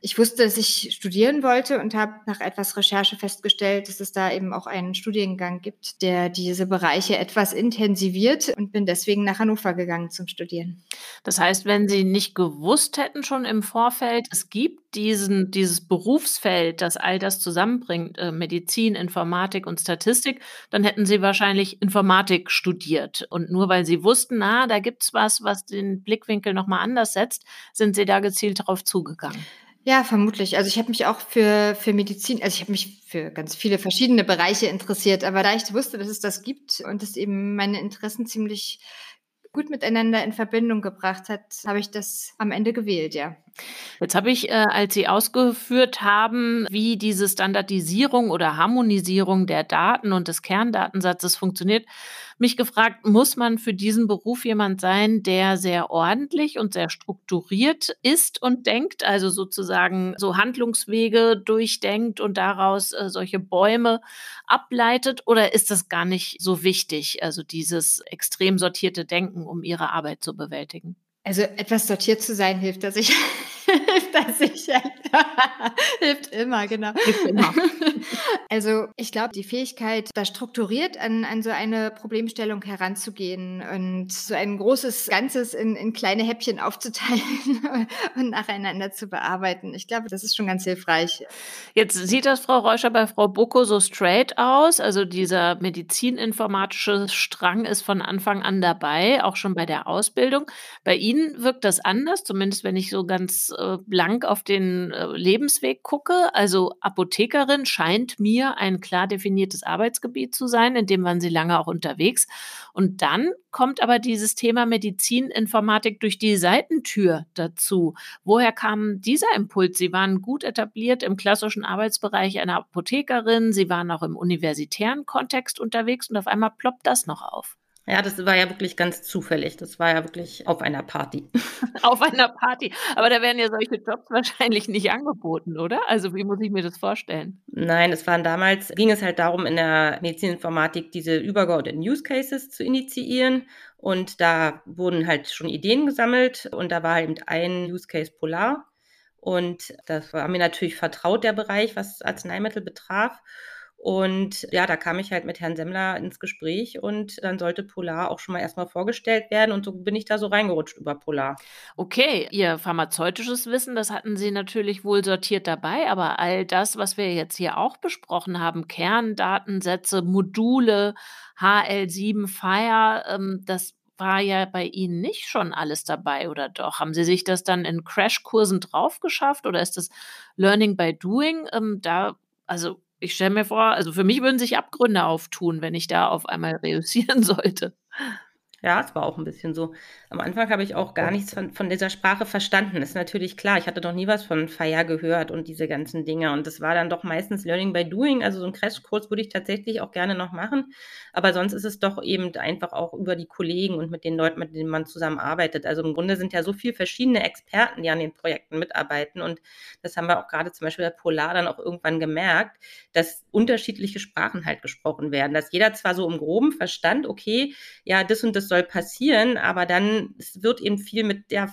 ich wusste, dass ich studieren wollte und habe nach etwas Recherche festgestellt, dass es da eben auch einen Studiengang gibt, der diese Bereiche etwas intensiviert und bin deswegen nach Hannover gegangen zum Studieren.
Das heißt, wenn Sie nicht gewusst hätten schon im Vorfeld, es gibt diesen, dieses Berufsfeld, das all das zusammenbringt, äh, Medizin, Informatik und Statistik, dann hätten Sie wahrscheinlich Informatik studiert. Und nur weil Sie wussten, na, da gibt's was, was den Blickwinkel nochmal anders setzt, sind Sie da gezielt darauf zugegangen.
Ja, vermutlich. Also ich habe mich auch für, für Medizin, also ich habe mich für ganz viele verschiedene Bereiche interessiert, aber da ich wusste, dass es das gibt und es eben meine Interessen ziemlich gut miteinander in Verbindung gebracht hat, habe ich das am Ende gewählt, ja.
Jetzt habe ich, äh, als Sie ausgeführt haben, wie diese Standardisierung oder Harmonisierung der Daten und des Kerndatensatzes funktioniert, mich gefragt, muss man für diesen Beruf jemand sein, der sehr ordentlich und sehr strukturiert ist und denkt, also sozusagen so Handlungswege durchdenkt und daraus äh, solche Bäume ableitet? Oder ist das gar nicht so wichtig, also dieses extrem sortierte Denken, um Ihre Arbeit zu bewältigen?
Also etwas sortiert zu sein hilft, dass ich hilft das sicher. hilft immer, genau. Hilft immer. Also ich glaube, die Fähigkeit, da strukturiert an, an so eine Problemstellung heranzugehen und so ein großes Ganzes in, in kleine Häppchen aufzuteilen und nacheinander zu bearbeiten. Ich glaube, das ist schon ganz hilfreich.
Jetzt sieht das Frau Reuscher bei Frau Bucko so straight aus. Also dieser medizininformatische Strang ist von Anfang an dabei, auch schon bei der Ausbildung. Bei Ihnen wirkt das anders, zumindest wenn ich so ganz äh, blank auf den äh, Lebensweg gucke. Also Apothekerin scheint mir ein klar definiertes Arbeitsgebiet zu sein, in dem waren Sie lange auch unterwegs. Und dann kommt aber dieses Thema Medizininformatik durch die Seitentür dazu. Woher kam dieser Impuls? Sie waren gut etabliert im klassischen Arbeitsbereich einer Apothekerin, Sie waren auch im universitären Kontext unterwegs und auf einmal ploppt das noch auf.
Ja, das war ja wirklich ganz zufällig. Das war ja wirklich auf einer Party.
auf einer Party. Aber da werden ja solche Jobs wahrscheinlich nicht angeboten, oder? Also wie muss ich mir das vorstellen?
Nein, es waren damals, ging es halt darum, in der Medizininformatik diese übergeordneten Use Cases zu initiieren. Und da wurden halt schon Ideen gesammelt. Und da war eben ein Use Case Polar. Und das war mir natürlich vertraut, der Bereich, was Arzneimittel betraf. Und ja, da kam ich halt mit Herrn Semmler ins Gespräch und dann sollte Polar auch schon mal erstmal vorgestellt werden und so bin ich da so reingerutscht über Polar.
Okay, Ihr pharmazeutisches Wissen, das hatten Sie natürlich wohl sortiert dabei, aber all das, was wir jetzt hier auch besprochen haben, Kerndatensätze, Module, HL7 Fire, ähm, das war ja bei Ihnen nicht schon alles dabei oder doch? Haben Sie sich das dann in Crashkursen drauf geschafft oder ist das Learning by Doing? Ähm, da, also ich stelle mir vor, also für mich würden sich Abgründe auftun, wenn ich da auf einmal reüssieren sollte.
Ja, es war auch ein bisschen so. Am Anfang habe ich auch gar nichts von, von dieser Sprache verstanden. Ist natürlich klar, ich hatte noch nie was von Fire gehört und diese ganzen Dinge. Und das war dann doch meistens Learning by Doing. Also so einen Crashkurs würde ich tatsächlich auch gerne noch machen. Aber sonst ist es doch eben einfach auch über die Kollegen und mit den Leuten, mit denen man zusammenarbeitet. Also im Grunde sind ja so viele verschiedene Experten, die an den Projekten mitarbeiten. Und das haben wir auch gerade zum Beispiel bei Polar dann auch irgendwann gemerkt, dass unterschiedliche Sprachen halt gesprochen werden. Dass jeder zwar so im Groben verstand, okay, ja, das und das soll passieren, aber dann wird eben viel mit der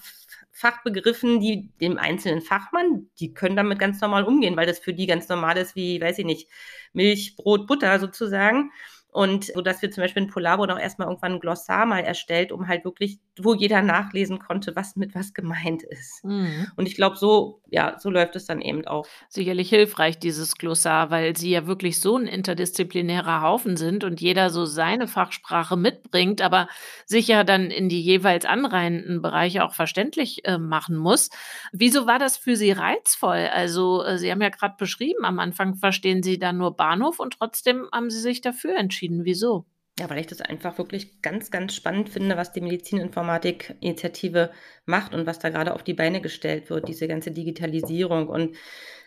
Fachbegriffen, die dem einzelnen Fachmann, die können damit ganz normal umgehen, weil das für die ganz normal ist, wie, weiß ich nicht, Milch, Brot, Butter sozusagen. Und so dass wir zum Beispiel in Polabo noch erstmal irgendwann ein Glossar mal erstellt, um halt wirklich, wo jeder nachlesen konnte, was mit was gemeint ist. Mhm. Und ich glaube, so, ja, so läuft es dann eben auch.
Sicherlich hilfreich, dieses Glossar, weil sie ja wirklich so ein interdisziplinärer Haufen sind und jeder so seine Fachsprache mitbringt, aber sich ja dann in die jeweils anreihenden Bereiche auch verständlich äh, machen muss. Wieso war das für Sie reizvoll? Also, äh, Sie haben ja gerade beschrieben, am Anfang verstehen Sie dann nur Bahnhof und trotzdem haben Sie sich dafür entschieden entschieden. Wieso?
Ja, weil ich das einfach wirklich ganz, ganz spannend finde, was die Medizininformatik-Initiative macht und was da gerade auf die Beine gestellt wird, diese ganze Digitalisierung. Und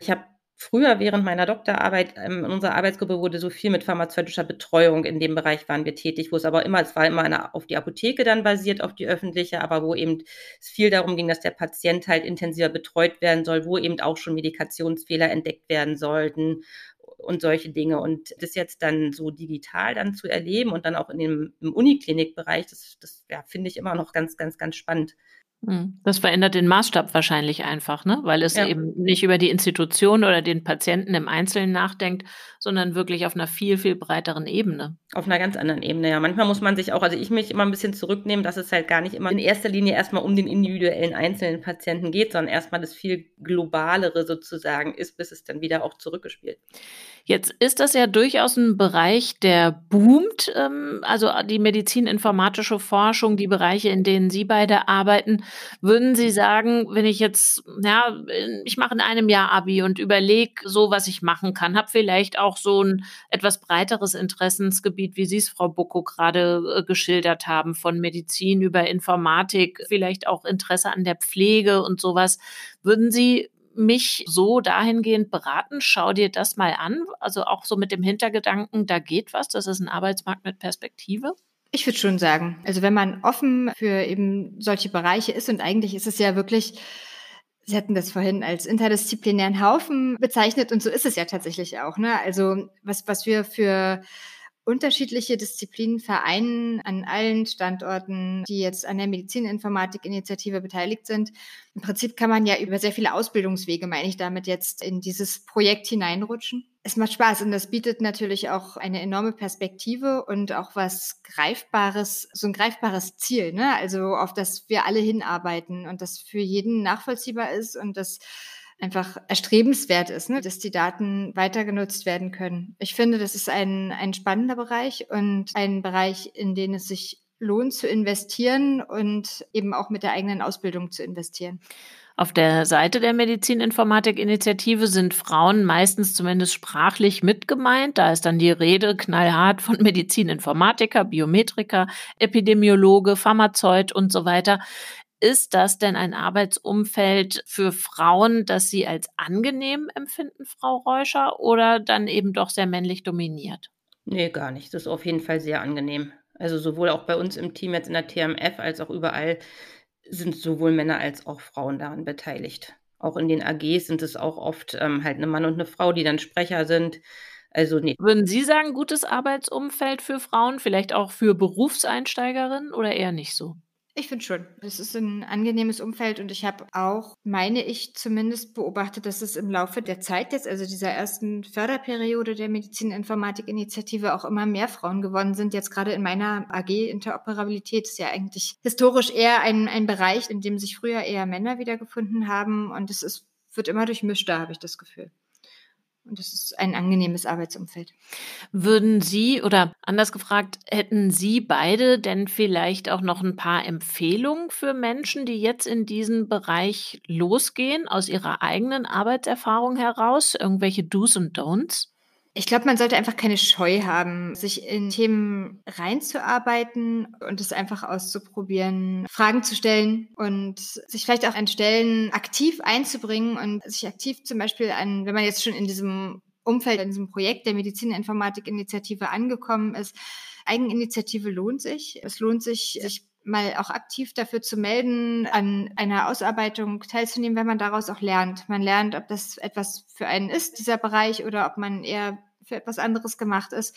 ich habe früher während meiner Doktorarbeit ähm, in unserer Arbeitsgruppe wurde so viel mit pharmazeutischer Betreuung in dem Bereich waren wir tätig, wo es aber immer, es war immer eine, auf die Apotheke dann basiert, auf die öffentliche, aber wo eben es viel darum ging, dass der Patient halt intensiver betreut werden soll, wo eben auch schon Medikationsfehler entdeckt werden sollten und solche Dinge. Und das jetzt dann so digital dann zu erleben und dann auch in dem im Uniklinikbereich, das, das ja, finde ich immer noch ganz, ganz, ganz spannend.
Hm. Das verändert den Maßstab wahrscheinlich einfach, ne? weil es ja. eben nicht über die Institution oder den Patienten im Einzelnen nachdenkt, sondern wirklich auf einer viel, viel breiteren Ebene.
Auf einer ganz anderen Ebene, ja. Manchmal muss man sich auch, also ich mich immer ein bisschen zurücknehmen, dass es halt gar nicht immer in erster Linie erstmal um den individuellen einzelnen Patienten geht, sondern erstmal das viel globalere sozusagen ist, bis es dann wieder auch zurückgespielt.
Jetzt ist das ja durchaus ein Bereich, der boomt. Ähm, also die medizininformatische Forschung, die Bereiche, in denen Sie beide arbeiten. Würden Sie sagen, wenn ich jetzt, ja, ich mache in einem Jahr Abi und überlege so, was ich machen kann, habe vielleicht auch so ein etwas breiteres Interessensgebiet, wie Sie es, Frau Bocco, gerade äh, geschildert haben, von Medizin über Informatik, vielleicht auch Interesse an der Pflege und sowas. Würden Sie mich so dahingehend beraten, schau dir das mal an. Also auch so mit dem Hintergedanken, da geht was, das ist ein Arbeitsmarkt mit Perspektive.
Ich würde schon sagen, also wenn man offen für eben solche Bereiche ist und eigentlich ist es ja wirklich, Sie hatten das vorhin als interdisziplinären Haufen bezeichnet und so ist es ja tatsächlich auch. Ne? Also was, was wir für unterschiedliche Disziplinen vereinen an allen Standorten, die jetzt an der Medizininformatik-Initiative beteiligt sind. Im Prinzip kann man ja über sehr viele Ausbildungswege, meine ich damit jetzt, in dieses Projekt hineinrutschen. Es macht Spaß und das bietet natürlich auch eine enorme Perspektive und auch was Greifbares, so ein greifbares Ziel, ne? Also auf das wir alle hinarbeiten und das für jeden nachvollziehbar ist und das einfach erstrebenswert ist, ne? dass die Daten weiter genutzt werden können. Ich finde, das ist ein, ein spannender Bereich und ein Bereich, in den es sich lohnt zu investieren und eben auch mit der eigenen Ausbildung zu investieren.
Auf der Seite der Medizininformatik-Initiative sind Frauen meistens zumindest sprachlich mitgemeint. Da ist dann die Rede knallhart von Medizininformatiker, Biometriker, Epidemiologe, Pharmazeut und so weiter. Ist das denn ein Arbeitsumfeld für Frauen, das Sie als angenehm empfinden, Frau Reuscher, oder dann eben doch sehr männlich dominiert?
Nee, gar nicht. Das ist auf jeden Fall sehr angenehm. Also sowohl auch bei uns im Team jetzt in der TMF als auch überall sind sowohl Männer als auch Frauen daran beteiligt. Auch in den AGs sind es auch oft ähm, halt eine Mann und eine Frau, die dann Sprecher sind. Also nee.
Würden Sie sagen, gutes Arbeitsumfeld für Frauen, vielleicht auch für Berufseinsteigerinnen oder eher nicht so?
Ich finde schon. Es ist ein angenehmes Umfeld und ich habe auch, meine ich zumindest, beobachtet, dass es im Laufe der Zeit jetzt, also dieser ersten Förderperiode der Medizininformatik-Initiative, auch immer mehr Frauen geworden sind. Jetzt gerade in meiner AG Interoperabilität ist ja eigentlich historisch eher ein, ein Bereich, in dem sich früher eher Männer wiedergefunden haben und es ist, wird immer durchmischter, habe ich das Gefühl. Und das ist ein angenehmes Arbeitsumfeld.
Würden Sie oder anders gefragt, hätten Sie beide denn vielleicht auch noch ein paar Empfehlungen für Menschen, die jetzt in diesen Bereich losgehen, aus ihrer eigenen Arbeitserfahrung heraus? Irgendwelche Do's und Don'ts?
Ich glaube, man sollte einfach keine Scheu haben, sich in Themen reinzuarbeiten und es einfach auszuprobieren, Fragen zu stellen und sich vielleicht auch an Stellen aktiv einzubringen und sich aktiv zum Beispiel an, wenn man jetzt schon in diesem Umfeld, in diesem Projekt der Medizininformatik-Initiative angekommen ist, Eigeninitiative lohnt sich. Es lohnt sich, sich mal auch aktiv dafür zu melden, an einer Ausarbeitung teilzunehmen, wenn man daraus auch lernt. Man lernt, ob das etwas für einen ist, dieser Bereich, oder ob man eher für etwas anderes gemacht ist.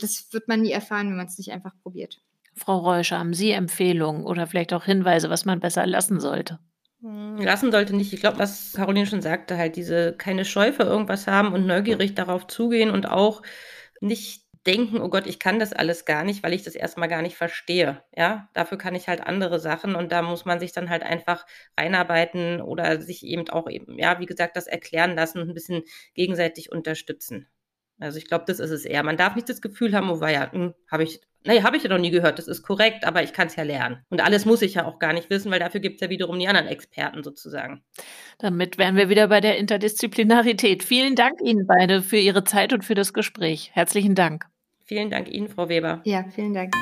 Das wird man nie erfahren, wenn man es nicht einfach probiert.
Frau Reuscher, haben Sie Empfehlungen oder vielleicht auch Hinweise, was man besser lassen sollte?
Hm, lassen sollte nicht. Ich glaube, was Caroline schon sagte, halt diese keine Scheu für irgendwas haben und neugierig darauf zugehen und auch nicht denken, oh Gott, ich kann das alles gar nicht, weil ich das erstmal gar nicht verstehe. Ja, dafür kann ich halt andere Sachen und da muss man sich dann halt einfach reinarbeiten oder sich eben auch eben, ja, wie gesagt, das erklären lassen und ein bisschen gegenseitig unterstützen. Also ich glaube, das ist es eher. Man darf nicht das Gefühl haben, oh ja, hm, habe ich, nee, habe ich ja noch nie gehört, das ist korrekt, aber ich kann es ja lernen. Und alles muss ich ja auch gar nicht wissen, weil dafür gibt es ja wiederum die anderen Experten sozusagen.
Damit wären wir wieder bei der Interdisziplinarität. Vielen Dank Ihnen beide für Ihre Zeit und für das Gespräch. Herzlichen Dank.
Vielen Dank Ihnen, Frau Weber.
Ja, vielen Dank.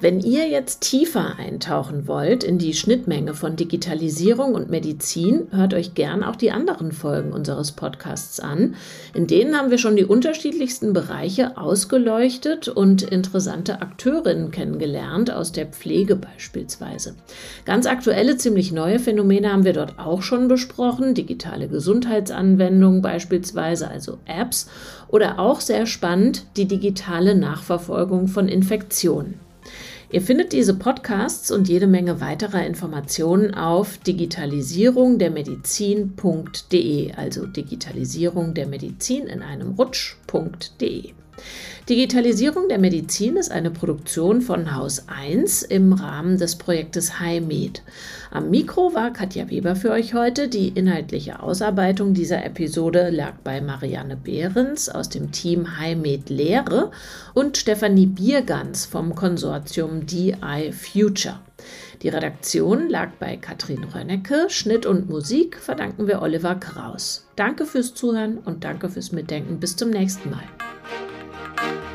Wenn ihr jetzt tiefer eintauchen wollt in die Schnittmenge von Digitalisierung und Medizin, hört euch gern auch die anderen Folgen unseres Podcasts an. In denen haben wir schon die unterschiedlichsten Bereiche ausgeleuchtet und interessante Akteurinnen kennengelernt, aus der Pflege beispielsweise. Ganz aktuelle, ziemlich neue Phänomene haben wir dort auch schon besprochen, digitale Gesundheitsanwendungen beispielsweise, also Apps, oder auch sehr spannend die digitale Nachverfolgung von Infektionen. Ihr findet diese Podcasts und jede Menge weiterer Informationen auf digitalisierungdermedizin.de, also Digitalisierung der Medizin in einem Rutsch.de. Digitalisierung der Medizin ist eine Produktion von Haus 1 im Rahmen des Projektes HiMed. Am Mikro war Katja Weber für euch heute. Die inhaltliche Ausarbeitung dieser Episode lag bei Marianne Behrens aus dem Team HiMed Lehre und Stefanie Biergans vom Konsortium DI Future. Die Redaktion lag bei Katrin Rönnecke, Schnitt und Musik verdanken wir Oliver Kraus. Danke fürs Zuhören und danke fürs Mitdenken. Bis zum nächsten Mal. Música